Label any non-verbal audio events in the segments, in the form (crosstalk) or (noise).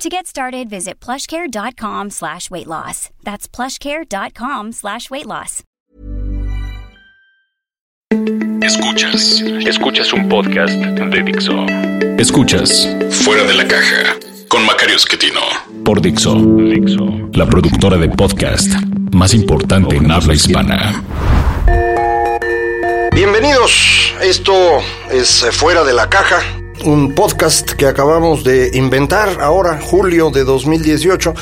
To get started, visit plushcare.com slash weight loss. That's plushcare.com slash weight loss. Escuchas, escuchas un podcast de Dixo. Escuchas Fuera de la Caja con Macario Esquetino. Por Dixo, Dixo, la productora de podcast más importante en habla hispana. Bienvenidos, esto es Fuera de la Caja un podcast que acabamos de inventar ahora, julio de 2018,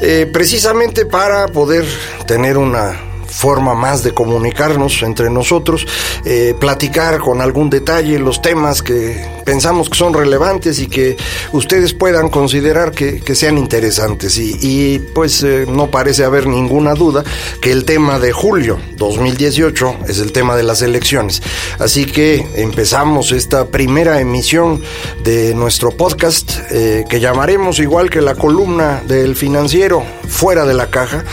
eh, precisamente para poder tener una forma más de comunicarnos entre nosotros, eh, platicar con algún detalle los temas que pensamos que son relevantes y que ustedes puedan considerar que, sean interesantes. Y, pues eh, no parece haber ninguna duda que el tema de julio 2018 es el tema de las elecciones. Así que empezamos esta primera emisión de nuestro podcast eh, que llamaremos igual que la columna del financiero fuera de la caja,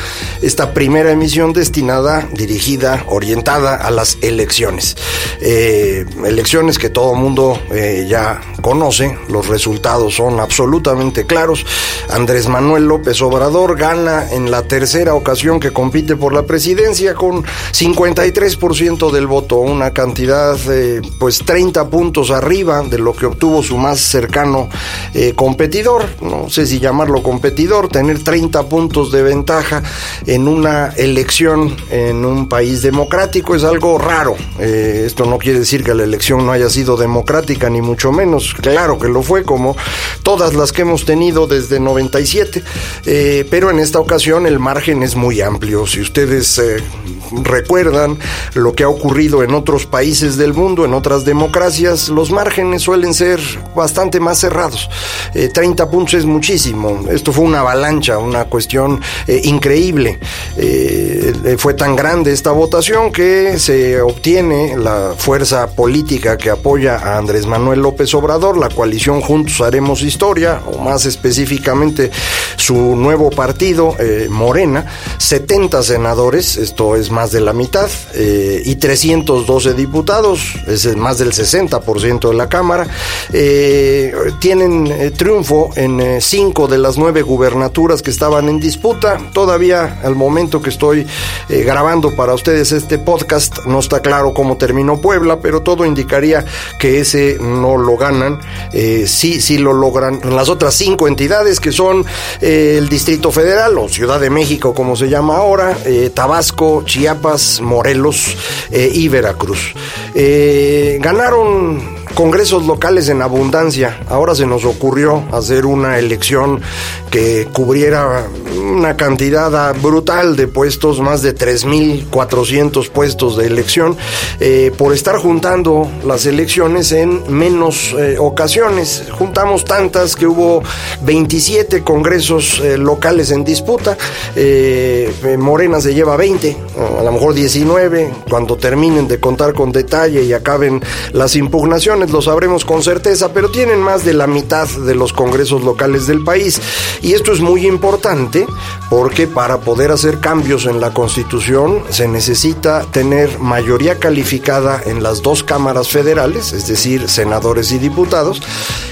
esta primera emisión destinada, dirigida, orientada a las elecciones. Eh, elecciones que todo mundo ya conoce, los resultados son absolutamente claros. Andrés Manuel López Obrador gana en la tercera ocasión que compite por la presidencia con 53% del voto, una cantidad eh, pues 30 puntos arriba de lo que obtuvo su más cercano eh, competidor, no sé si llamarlo competidor, tener 30 puntos de ventaja en una elección en un país democrático es algo raro. Eh, esto no quiere decir que la elección no haya sido democrática ni mucho menos. Claro que lo fue, como todas las que hemos tenido desde 97, eh, pero en esta ocasión el margen es muy amplio. Si ustedes eh, recuerdan lo que ha ocurrido en otros países del mundo, en otras democracias, los márgenes suelen ser bastante más cerrados. 30 eh, puntos es muchísimo. Esto fue una avalancha, una cuestión increíble. Tan grande esta votación que se obtiene la fuerza política que apoya a Andrés Manuel López Obrador, la coalición Juntos Haremos Historia, o más específicamente su nuevo partido, eh, Morena, 70 senadores, esto es más de la mitad, eh, y 312 diputados, es más del 60% de la Cámara, eh, tienen triunfo en cinco de las nueve gubernaturas que estaban en disputa. Todavía al momento que estoy grabando para ustedes este podcast, no está claro cómo terminó Puebla, pero todo indicaría que ese no lo ganan, eh, sí, sí lo logran las otras cinco entidades que son eh, el Distrito Federal o Ciudad de México como se llama ahora, eh, Tabasco, Chiapas, Morelos y Veracruz. ganaron congresos locales en abundancia. Ahora se nos ocurrió hacer una elección que cubriera una cantidad brutal de puestos, más de 3.400 puestos de elección, eh, por estar juntando las elecciones en menos eh, ocasiones. Juntamos tantas que hubo 27 congresos eh, locales en disputa. Morena se lleva 20, a lo mejor 19, cuando terminen de contar con detalle y acaben las impugnaciones lo sabremos con certeza, pero tienen más de la mitad de los congresos locales del país. Y esto es muy importante porque para poder hacer cambios en la Constitución se necesita tener mayoría calificada en las dos cámaras federales, es decir, senadores y diputados,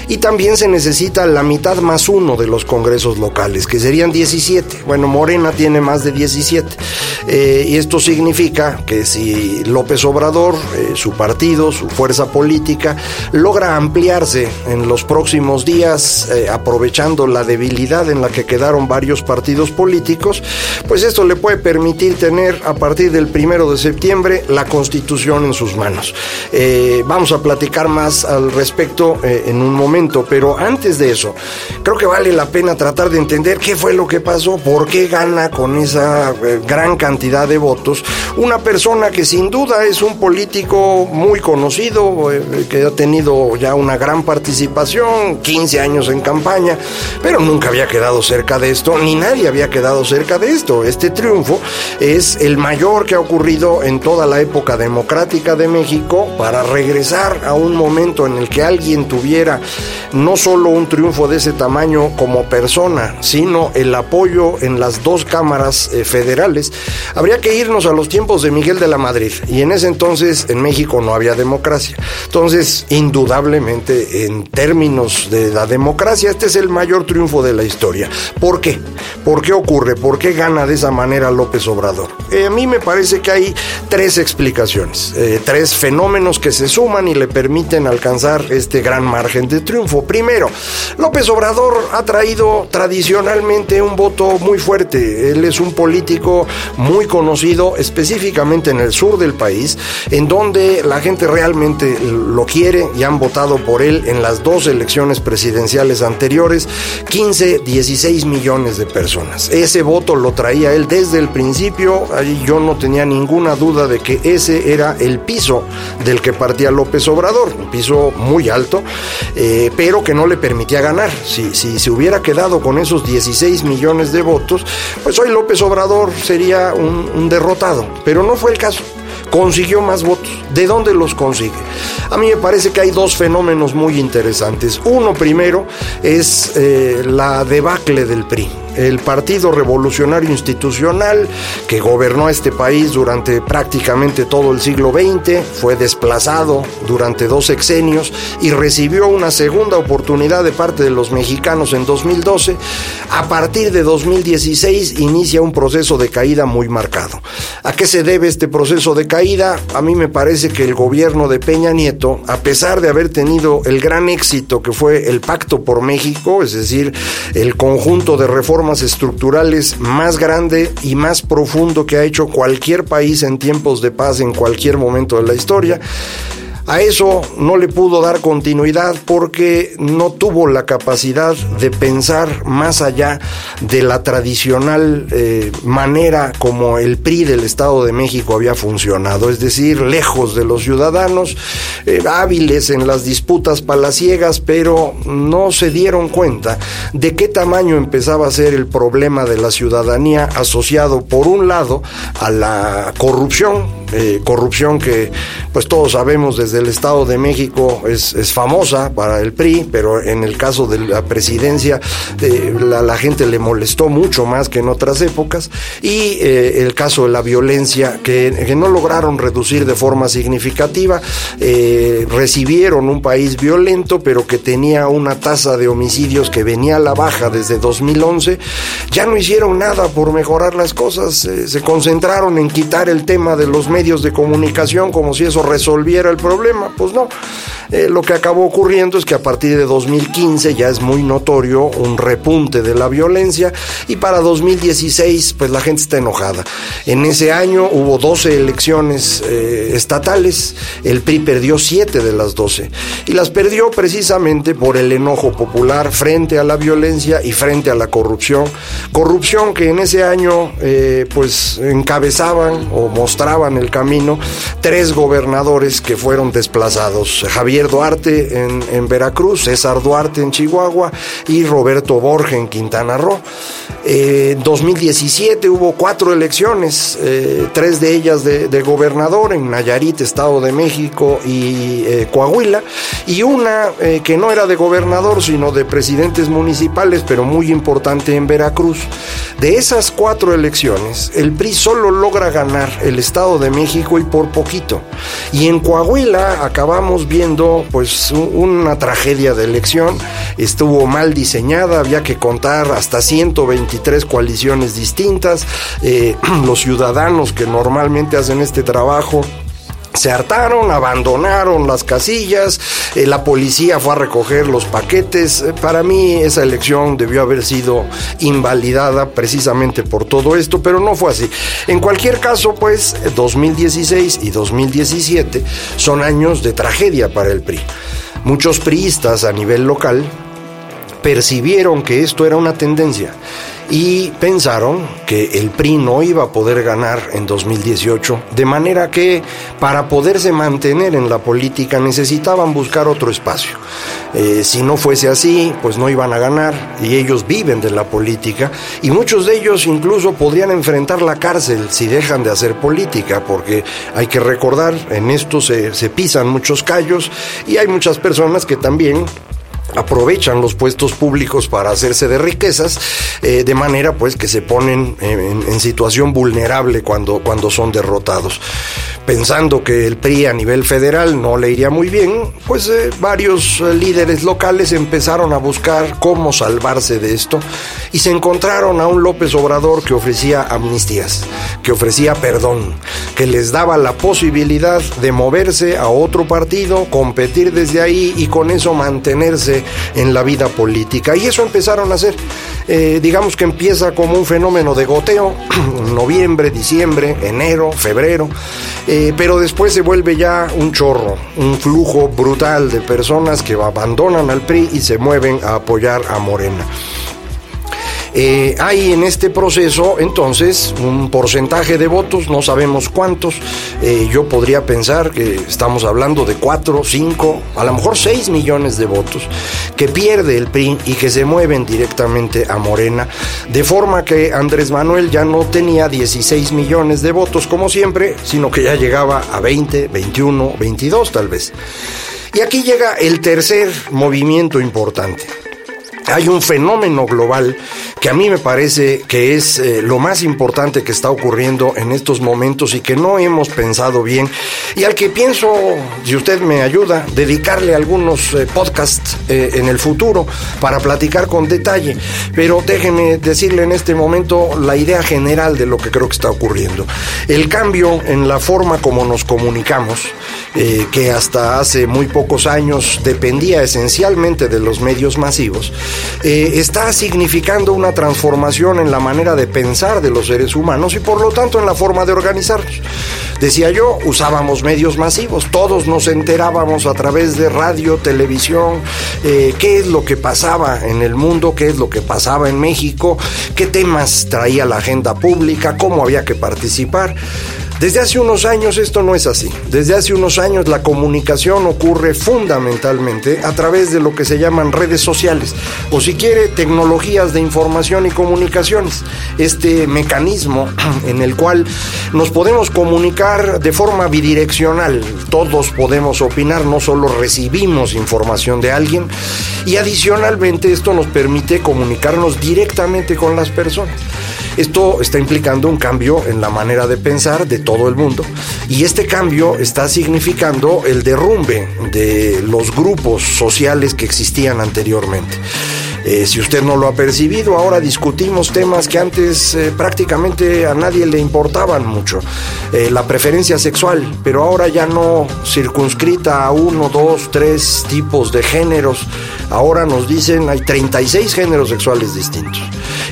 y también se necesita la mitad más uno de los congresos locales, que serían 17. Bueno, Morena tiene más de 17. Eh, y esto significa que si López Obrador, eh, su partido, su fuerza política, logra ampliarse en los próximos días, eh, aprovechando la debilidad en la que quedaron varios partidos políticos, pues esto le puede permitir tener a partir del primero de septiembre la constitución en sus manos. vamos a platicar más al respecto en un momento pero antes de eso, creo que vale la pena tratar de entender qué fue lo que pasó, por qué gana con esa eh, gran cantidad de votos una persona que sin duda es un político muy conocido, eh, que tenido ya una gran participación, 15 años en campaña, pero nunca había quedado cerca de esto, ni nadie había quedado cerca de esto. Este triunfo es el mayor que ha ocurrido en toda la época democrática de México para regresar a un momento en el que alguien tuviera no solo un triunfo de ese tamaño como persona, sino el apoyo en las dos cámaras eh, federales. Habría que irnos a los tiempos de Miguel de la Madrid y en ese entonces en México no había democracia. Entonces, indudablemente, en términos de la democracia, este es el mayor triunfo de la historia. ¿Por qué? ¿Por qué ocurre? ¿Por qué gana de esa manera López Obrador? Eh, a mí me parece que hay tres explicaciones, eh, tres fenómenos que se suman y le permiten alcanzar este gran margen de triunfo. Primero, López Obrador ha traído tradicionalmente un voto muy fuerte. Él es un político muy conocido, específicamente en el sur del país, en donde la gente realmente lo quiere y han votado por él en las dos elecciones presidenciales anteriores, 15, 16 millones de personas. Ese voto lo traía él desde el principio, ahí yo no tenía ninguna duda de que ese era el piso del que partía López Obrador, un piso muy alto, eh, pero que no le permitía ganar. Si, si se hubiera quedado con esos 16 millones de votos, pues hoy López Obrador sería un derrotado, pero no fue el caso consiguió más votos. ¿De dónde los consigue? A mí me parece que hay dos fenómenos muy interesantes. Uno primero es eh, la debacle del PRI el Partido Revolucionario Institucional, que gobernó este país durante prácticamente todo el siglo XX, fue desplazado durante dos sexenios y recibió una segunda oportunidad de parte de los mexicanos en 2012. A partir de 2016 inicia un proceso de caída muy marcado. ¿A qué se debe este proceso de caída? A mí me parece que el gobierno de Peña Nieto, a pesar de haber tenido el gran éxito que fue el Pacto por México, es decir, el conjunto de reformas estructurales más grande y más profundo que ha hecho cualquier país en tiempos de paz en cualquier momento de la historia. A eso no le pudo dar continuidad porque no tuvo la capacidad de pensar más allá de la tradicional eh, manera como el PRI del Estado de México había funcionado, es decir, lejos de los ciudadanos, eh, hábiles en las disputas palaciegas, pero no se dieron cuenta de qué tamaño empezaba a ser el problema de la ciudadanía asociado, por un lado, a la corrupción, eh, corrupción que pues todos sabemos desde el Estado de México es, famosa para el PRI, pero en el caso de la presidencia eh, la, gente le molestó mucho más que en otras épocas, y eh, el caso de la violencia que, no lograron reducir de forma significativa, recibieron un país violento, pero que tenía una tasa de homicidios que venía a la baja desde 2011, ya no hicieron nada por mejorar las cosas, se concentraron en quitar el tema de los medios de comunicación como si eso resolviera el problema. Pues no. Eh, lo que acabó ocurriendo es que a partir de 2015 ya es muy notorio un repunte de la violencia y para 2016 pues la gente está enojada. En ese año hubo 12 elecciones eh, estatales, el PRI perdió 7 de las 12 y las perdió precisamente por el enojo popular frente a la violencia y frente a la corrupción. Corrupción que en ese año eh, pues encabezaban o mostraban el camino tres gobernadores que fueron desplazados. Javier Duarte en, Veracruz, César Duarte en Chihuahua y Roberto Borges en Quintana Roo. En 2017 hubo cuatro elecciones, eh, tres de ellas de, gobernador en Nayarit, Estado de México y eh, Coahuila, y una eh, que no era de gobernador, sino de presidentes municipales, pero muy importante en Veracruz. De esas cuatro elecciones, el PRI solo logra ganar el Estado de México y por poquito. Y en Coahuila acabamos viendo pues una tragedia de elección, estuvo mal diseñada, había que contar hasta 123 coaliciones distintas, eh, (clears throat) los ciudadanos que normalmente hacen este trabajo se hartaron, abandonaron las casillas, eh, la policía fue a recoger los paquetes. Eh, para mí esa elección debió haber sido invalidada precisamente por todo esto, pero no fue así. En cualquier caso, pues 2016 y 2017 son años de tragedia para el PRI. Muchos priistas a nivel local percibieron que esto era una tendencia y pensaron que el PRI no iba a poder ganar en 2018, de manera que para poderse mantener en la política necesitaban buscar otro espacio. Eh, si no fuese así, pues no iban a ganar y ellos viven de la política y muchos de ellos incluso podrían enfrentar la cárcel si dejan de hacer política, porque hay que recordar, en esto se, se pisan muchos callos y hay muchas personas que también aprovechan los puestos públicos para hacerse de riquezas, eh, de manera pues que se ponen en, en, situación vulnerable cuando, cuando son derrotados. Pensando que el PRI a nivel federal no le iría muy bien, pues eh, varios eh, líderes locales empezaron a buscar cómo salvarse de esto y se encontraron a un López Obrador que ofrecía amnistías, que ofrecía perdón, que les daba la posibilidad de moverse a otro partido, competir desde ahí y con eso mantenerse en la vida política. Y eso empezaron a hacer. Eh, digamos que empieza como un fenómeno de goteo, (clears throat) noviembre, diciembre, enero, febrero. Eh, pero después se vuelve ya un chorro, un flujo brutal de personas que abandonan al PRI y se mueven a apoyar a Morena. Eh, hay en este proceso entonces un porcentaje de votos, no sabemos cuántos, eh, yo podría pensar que estamos hablando de 4, 5, a lo mejor 6 millones de votos que pierde el PRI y que se mueven directamente a Morena, de forma que Andrés Manuel ya no tenía 16 millones de votos como siempre, sino que ya llegaba a 20, 21, 22 tal vez. Y aquí llega el tercer movimiento importante. Hay un fenómeno global que a mí me parece que es eh, lo más importante que está ocurriendo en estos momentos y que no hemos pensado bien y al que pienso, si usted me ayuda, dedicarle algunos eh, podcasts eh, en el futuro para platicar con detalle. Pero déjeme decirle en este momento la idea general de lo que creo que está ocurriendo. El cambio en la forma como nos comunicamos, que hasta hace muy pocos años dependía esencialmente de los medios masivos, eh, está significando una transformación en la manera de pensar de los seres humanos y por lo tanto en la forma de organizarnos. Decía yo, usábamos medios masivos, todos nos enterábamos a través de radio, televisión, eh, qué es lo que pasaba en el mundo, qué es lo que pasaba en México, qué temas traía la agenda pública, cómo había que participar. Desde hace unos años esto no es así. Desde hace unos años la comunicación ocurre fundamentalmente a través de lo que se llaman redes sociales o si quiere tecnologías de información y comunicaciones. Este mecanismo (clears throat) en el cual nos podemos comunicar de forma bidireccional. Todos podemos opinar, no solo recibimos información de alguien y adicionalmente esto nos permite comunicarnos directamente con las personas. Esto está implicando un cambio en la manera de pensar de todo el mundo y este cambio está significando el derrumbe de los grupos sociales que existían anteriormente. Eh, si usted no lo ha percibido, ahora discutimos temas que antes eh, prácticamente a nadie le importaban mucho. Eh, la preferencia sexual, pero ahora ya no circunscrita a uno, dos, tres tipos de géneros. Ahora nos dicen hay 36 géneros sexuales distintos.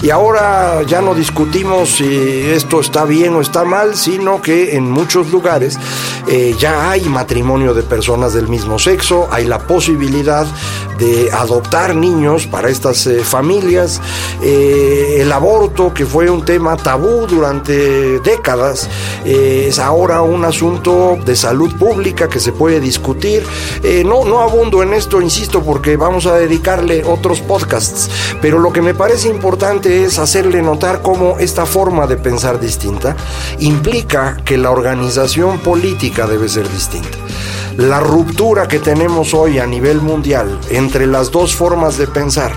Y ahora ya no discutimos si esto está bien o está mal, sino que en muchos lugares ya hay matrimonio de personas del mismo sexo, hay la posibilidad de adoptar niños para estas eh, familias, eh, el aborto, que fue un tema tabú durante décadas, eh, es ahora un asunto de salud pública que se puede discutir. no, no abundo en esto, insisto, porque vamos a dedicarle otros podcasts, pero lo que me parece importante es hacerle notar cómo esta forma de pensar distinta implica que la organización política debe ser distinta. La ruptura que tenemos hoy a nivel mundial entre las dos formas de pensar,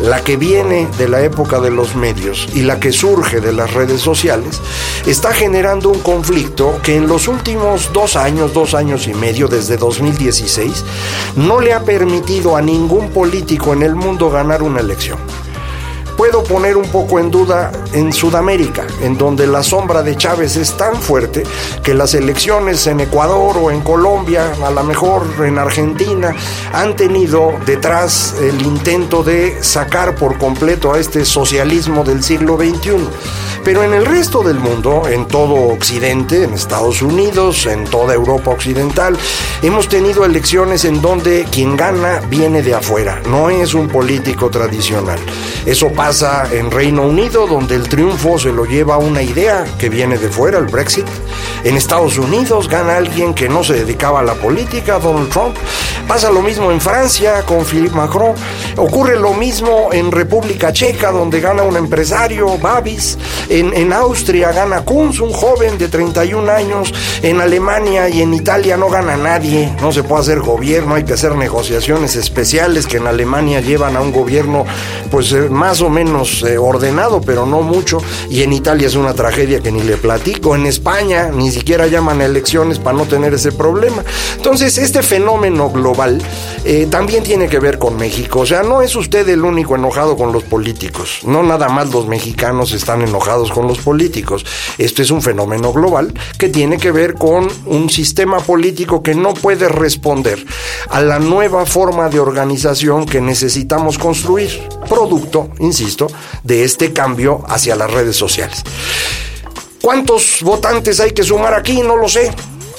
la que viene de la época de los medios y la que surge de las redes sociales, está generando un conflicto que en los últimos dos años, dos años y medio, desde 2016, no le ha permitido a ningún político en el mundo ganar una elección puedo poner un poco en duda en Sudamérica, en donde la sombra de Chávez es tan fuerte que las elecciones en Ecuador o en Colombia, a lo mejor en Argentina, han tenido detrás el intento de sacar por completo a este socialismo del siglo XXI. Pero en el resto del mundo, en todo Occidente, en Estados Unidos, en toda Europa Occidental, hemos tenido elecciones en donde quien gana viene de afuera, no es un político tradicional. Eso pasa en Reino Unido, donde el triunfo se lo lleva una idea que viene de fuera, el Brexit. En Estados Unidos gana alguien que no se dedicaba a la política, Donald Trump. Pasa lo mismo en Francia con Philippe Macron. Ocurre lo mismo en República Checa, donde gana un empresario, Babis. En, Austria gana Kunz, un joven de 31 años. En Alemania y en Italia no gana nadie. No se puede hacer gobierno, hay que hacer negociaciones especiales que en Alemania llevan a un gobierno pues eh, más o menos eh, ordenado, pero no mucho. Y en Italia es una tragedia que ni le platico. En España ni siquiera llaman a elecciones para no tener ese problema. Entonces, este fenómeno global eh, también tiene que ver con México. O sea, no es usted el único enojado con los políticos. No nada más los mexicanos están enojados con los políticos. Esto es un fenómeno global que tiene que ver con un sistema político que no puede responder a la nueva forma de organización que necesitamos construir, producto, insisto, de este cambio hacia las redes sociales. ¿Cuántos votantes hay que sumar aquí? No lo sé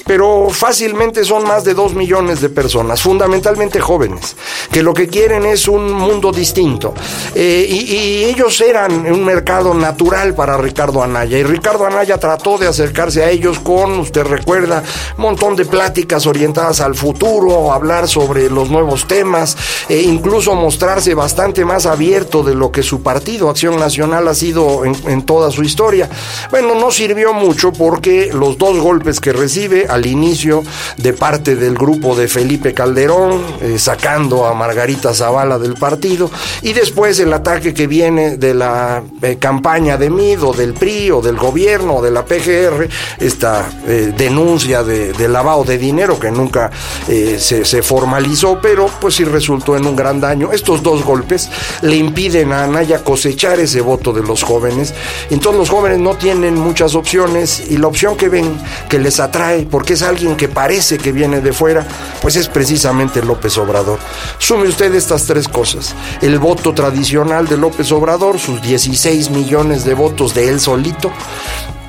pero fácilmente son más de dos millones de personas, fundamentalmente jóvenes, que lo que quieren es un mundo distinto. Eh, y, ellos eran un mercado natural para Ricardo Anaya. Y Ricardo Anaya trató de acercarse a ellos con, usted recuerda, un montón de pláticas orientadas al futuro, hablar sobre los nuevos temas, e incluso mostrarse bastante más abierto de lo que su partido, Acción Nacional, ha sido en toda su historia. Bueno, no sirvió mucho porque los dos golpes que recibe al inicio de parte del grupo de Felipe Calderón, eh, sacando a Margarita Zavala del partido, y después el ataque que viene de la eh, campaña de MID o del PRI o del gobierno o de la PGR, esta eh, denuncia de, lavado de dinero que nunca se, se, formalizó, pero pues sí resultó en un gran daño. Estos dos golpes le impiden a Anaya cosechar ese voto de los jóvenes, entonces los jóvenes no tienen muchas opciones y la opción que ven que les atrae, porque es alguien que parece que viene de fuera, pues es precisamente López Obrador. Sume usted estas tres cosas. El voto tradicional de López Obrador, sus 16 millones de votos de él solito,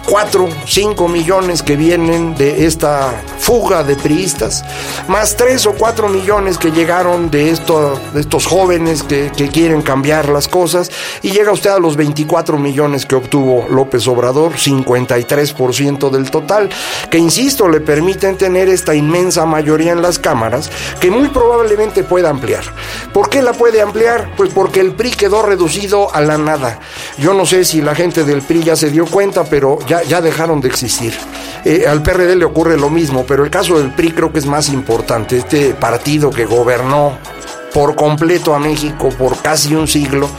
4, 5 millones que vienen de esta fuga de priistas, más 3 o 4 millones que llegaron de, esto, de estos jóvenes que, que, quieren cambiar las cosas, y llega usted a los 24 millones que obtuvo López Obrador, 53% del total, que insisto, le permiten tener esta inmensa mayoría en las cámaras, que muy probablemente pueda ampliar. ¿Por qué la puede ampliar? Pues porque el PRI quedó reducido a la nada. Yo no sé si la gente del PRI ya se dio cuenta, pero ya ya, dejaron de existir. Eh, al PRD le ocurre lo mismo, pero el caso del PRI creo que es más importante. Este partido que gobernó por completo a México por casi un siglo,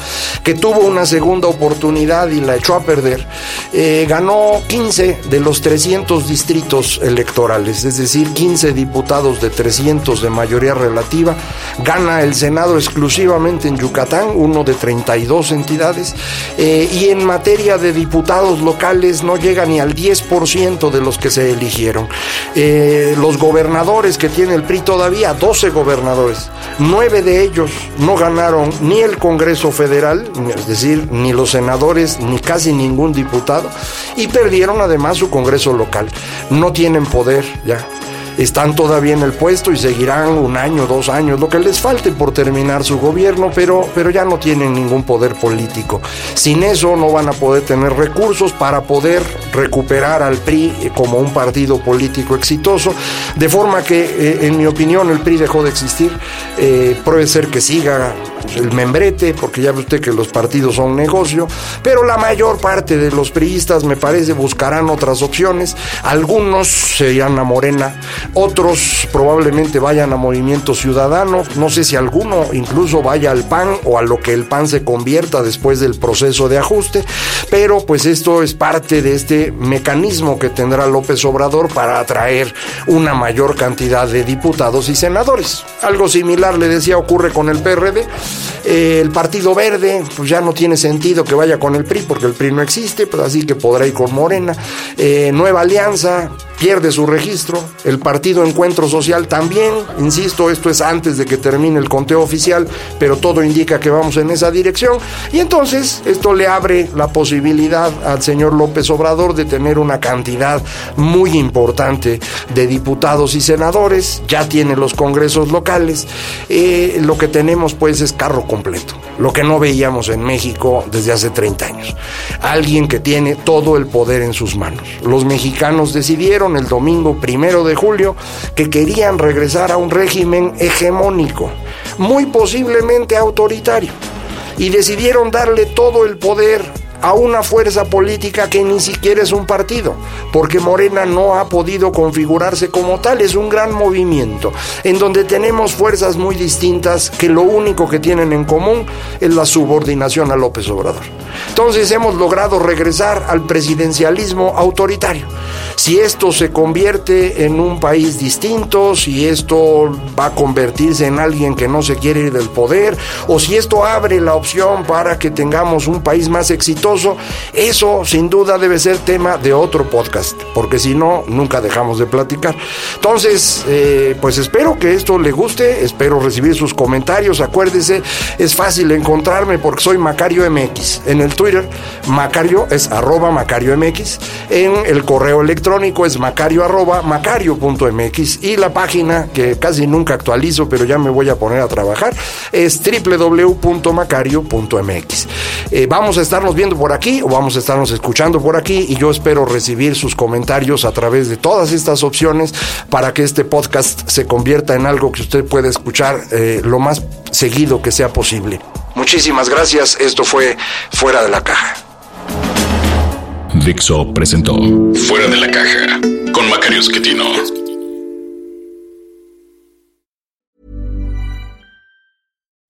que tuvo una segunda oportunidad y la echó a perder, eh, ganó 15 de los 300 distritos electorales, es decir, 15 diputados de 300 de mayoría relativa, gana el Senado exclusivamente en Yucatán, uno de 32 entidades, eh, y en materia de diputados locales no llega ni al 10% de los que se eligieron. Eh, los gobernadores que tiene el PRI todavía, 12 gobernadores, 9 de ellos no ganaron ni el Congreso Federal, es decir, ni los senadores, ni casi ningún diputado, y perdieron además su Congreso local. No tienen poder ya están todavía en el puesto y seguirán un año, dos años, lo que les falte por terminar su gobierno, pero, pero ya no tienen ningún poder político. Sin eso no van a poder tener recursos para poder recuperar al PRI como un partido político exitoso, de forma que, eh, en mi opinión, el PRI dejó de existir. Eh, puede ser que siga el membrete, porque ya ve usted que los partidos son negocio, pero la mayor parte de los priistas, me parece, buscarán otras opciones. Algunos se irán a Morena, otros probablemente vayan a Movimiento Ciudadano, no sé si alguno incluso vaya al PAN o a lo que el PAN se convierta después del proceso de ajuste, pero pues esto es parte de este mecanismo que tendrá López Obrador para atraer una mayor cantidad de diputados y senadores. Algo similar, le decía, ocurre con el PRD. Eh, el Partido Verde, pues ya no tiene sentido que vaya con el PRI porque el PRI no existe, pues así que podrá ir con Morena. Eh, Nueva Alianza, pierde su registro, el partido Encuentro Social también, insisto, esto es antes de que termine el conteo oficial, pero todo indica que vamos en esa dirección, y entonces esto le abre la posibilidad al señor López Obrador de tener una cantidad muy importante de diputados y senadores, ya tiene los congresos locales, eh, lo que tenemos pues es carro completo, lo que no veíamos en México desde hace 30 años, alguien que tiene todo el poder en sus manos. Los mexicanos decidieron el domingo primero de julio que querían regresar a un régimen hegemónico, muy posiblemente autoritario, y decidieron darle todo el poder a una fuerza política que ni siquiera es un partido, porque Morena no ha podido configurarse como tal, es un gran movimiento, en donde tenemos fuerzas muy distintas que lo único que tienen en común es la subordinación a López Obrador. Entonces hemos logrado regresar al presidencialismo autoritario. Si esto se convierte en un país distinto, si esto va a convertirse en alguien que no se quiere ir del poder, o si esto abre la opción para que tengamos un país más exitoso, eso sin duda debe ser tema de otro podcast, porque si no, nunca dejamos de platicar. Entonces, eh, pues espero que esto le guste, espero recibir sus comentarios, acuérdese, es fácil encontrarme porque soy Macario MX. En el Twitter, Macario es arroba Macario MX, en el correo electrónico, es macario arroba macario.mx y la página que casi nunca actualizo, pero ya me voy a poner a trabajar, es www.macario.mx. Eh, vamos a estarnos viendo por aquí o vamos a estarnos escuchando por aquí y yo espero recibir sus comentarios a través de todas estas opciones para que este podcast se convierta en algo que usted pueda escuchar eh, lo más seguido que sea posible. Muchísimas gracias, esto fue Fuera de la Caja. Dixo presentó Fuera de la Caja con Macario Esquetino.